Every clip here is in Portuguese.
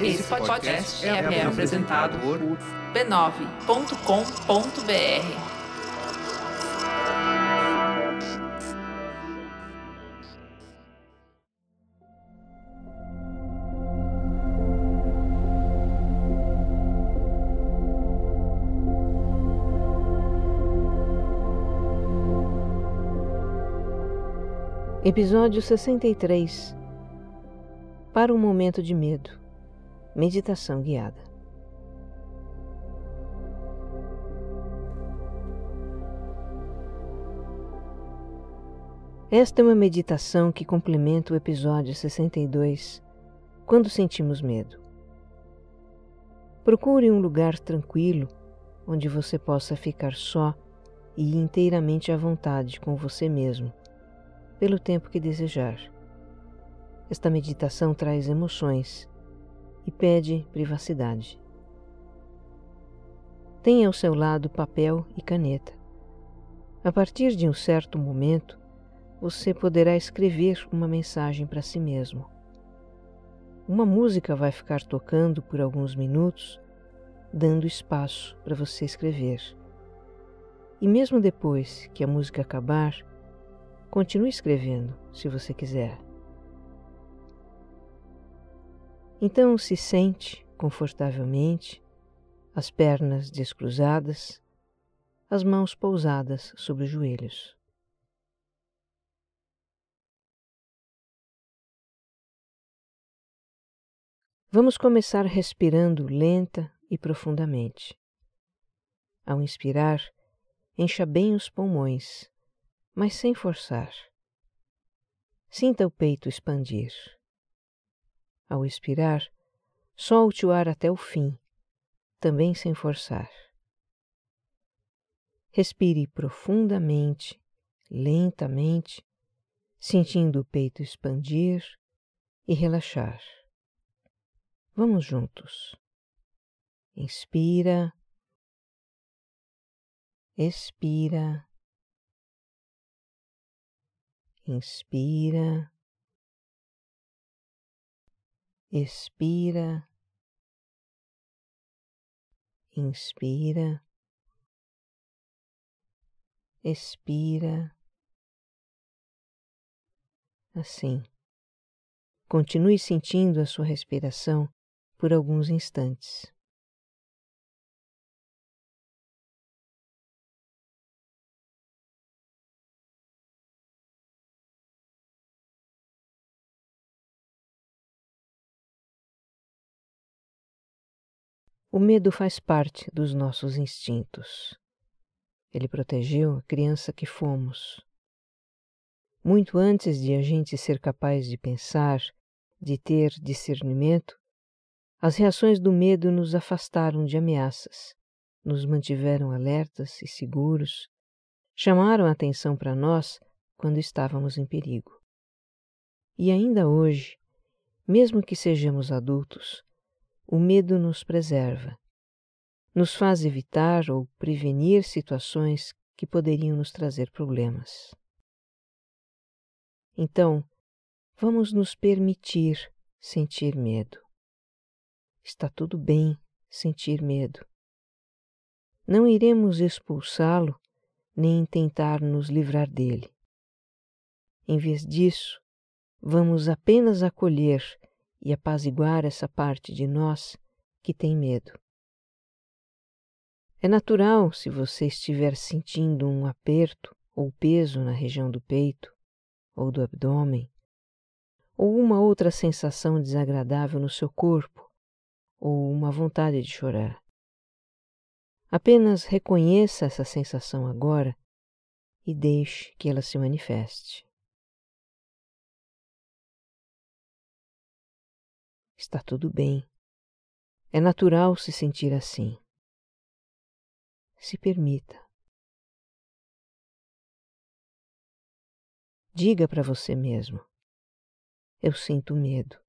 Esse podcast é, é apresentado por b9.com.br. Episódio 63 Para um momento de medo Meditação guiada. Esta é uma meditação que complementa o episódio 62, quando sentimos medo. Procure um lugar tranquilo onde você possa ficar só e inteiramente à vontade com você mesmo pelo tempo que desejar. Esta meditação traz emoções e pede privacidade. Tenha ao seu lado papel e caneta. A partir de um certo momento, você poderá escrever uma mensagem para si mesmo. Uma música vai ficar tocando por alguns minutos, dando espaço para você escrever. E mesmo depois que a música acabar, Continue escrevendo, se você quiser. Então se sente confortavelmente, as pernas descruzadas, as mãos pousadas sobre os joelhos. Vamos começar respirando lenta e profundamente. Ao inspirar, encha bem os pulmões mas sem forçar. Sinta o peito expandir. Ao expirar, o ar até o fim, também sem forçar. Respire profundamente, lentamente, sentindo o peito expandir e relaxar. Vamos juntos. Inspira, expira inspira, expira, inspira, expira. Assim, continue sentindo a sua respiração por alguns instantes. O medo faz parte dos nossos instintos. Ele protegeu a criança que fomos. Muito antes de a gente ser capaz de pensar, de ter discernimento, as reações do medo nos afastaram de ameaças, nos mantiveram alertas e seguros, chamaram a atenção para nós quando estávamos em perigo. E ainda hoje, mesmo que sejamos adultos, o medo nos preserva, nos faz evitar ou prevenir situações que poderiam nos trazer problemas. Então, vamos nos permitir sentir medo. Está tudo bem sentir medo. Não iremos expulsá-lo nem tentar nos livrar dele. Em vez disso, vamos apenas acolher e apaziguar essa parte de nós que tem medo. É natural se você estiver sentindo um aperto ou peso na região do peito ou do abdômen, ou uma outra sensação desagradável no seu corpo, ou uma vontade de chorar. Apenas reconheça essa sensação agora e deixe que ela se manifeste. Está tudo bem. É natural se sentir assim. Se permita. Diga para você mesmo: Eu sinto medo.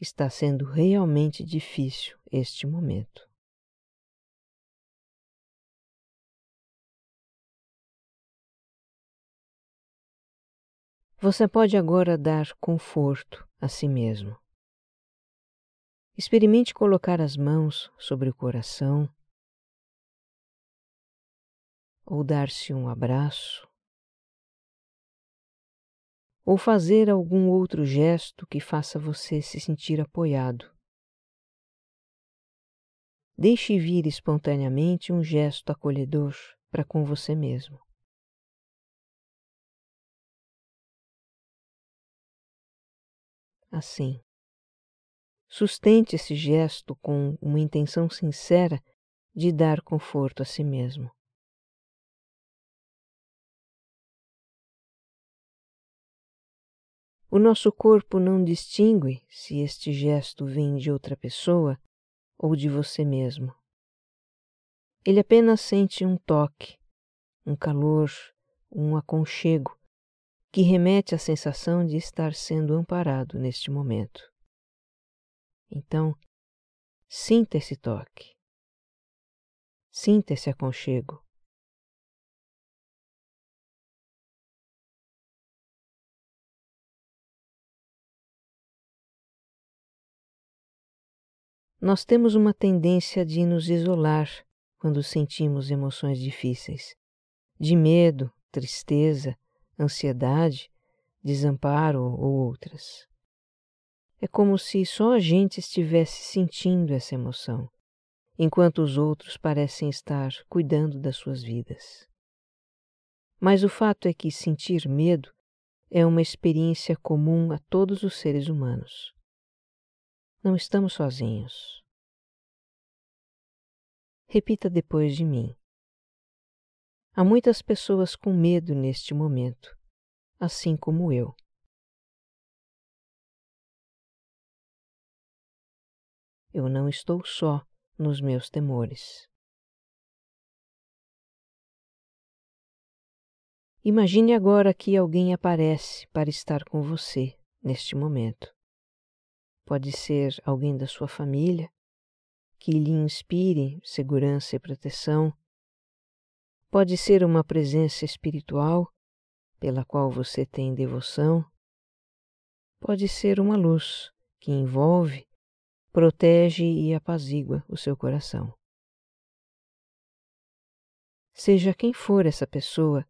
Está sendo realmente difícil este momento. Você pode agora dar conforto a si mesmo. Experimente colocar as mãos sobre o coração ou dar-se um abraço ou fazer algum outro gesto que faça você se sentir apoiado. Deixe vir espontaneamente um gesto acolhedor para com você mesmo. Assim, sustente esse gesto com uma intenção sincera de dar conforto a si mesmo. O nosso corpo não distingue se este gesto vem de outra pessoa ou de você mesmo. Ele apenas sente um toque, um calor, um aconchego que remete à sensação de estar sendo amparado neste momento. Então, sinta esse toque. Sinta esse aconchego. Nós temos uma tendência de nos isolar quando sentimos emoções difíceis, de medo, tristeza, ansiedade, desamparo ou outras. É como se só a gente estivesse sentindo essa emoção, enquanto os outros parecem estar cuidando das suas vidas. Mas o fato é que sentir medo é uma experiência comum a todos os seres humanos. Não estamos sozinhos. Repita depois de mim. Há muitas pessoas com medo neste momento, assim como eu. Eu não estou só nos meus temores. Imagine agora que alguém aparece para estar com você neste momento. Pode ser alguém da sua família que lhe inspire segurança e proteção. Pode ser uma presença espiritual pela qual você tem devoção. Pode ser uma luz que envolve, protege e apazigua o seu coração. Seja quem for essa pessoa,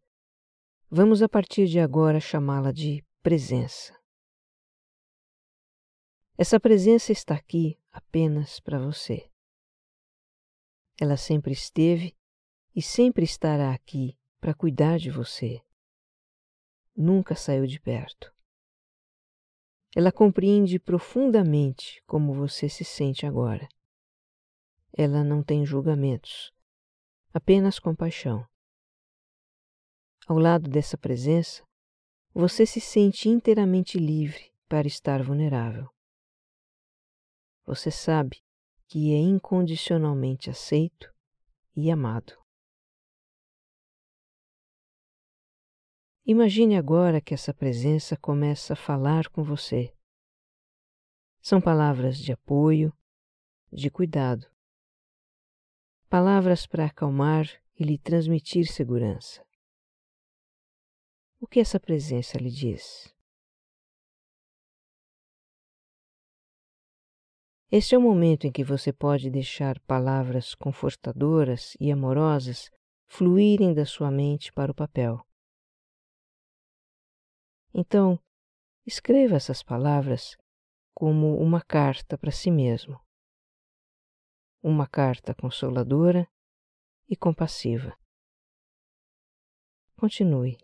vamos a partir de agora chamá-la de presença. Essa presença está aqui apenas para você. Ela sempre esteve e sempre estará aqui para cuidar de você. Nunca saiu de perto. Ela compreende profundamente como você se sente agora. Ela não tem julgamentos, apenas compaixão. Ao lado dessa presença, você se sente inteiramente livre para estar vulnerável. Você sabe que é incondicionalmente aceito e amado. Imagine agora que essa presença começa a falar com você. São palavras de apoio, de cuidado. Palavras para acalmar e lhe transmitir segurança. O que essa presença lhe diz? Este é o momento em que você pode deixar palavras confortadoras e amorosas fluírem da sua mente para o papel. Então, escreva essas palavras como uma carta para si mesmo. Uma carta consoladora e compassiva. Continue.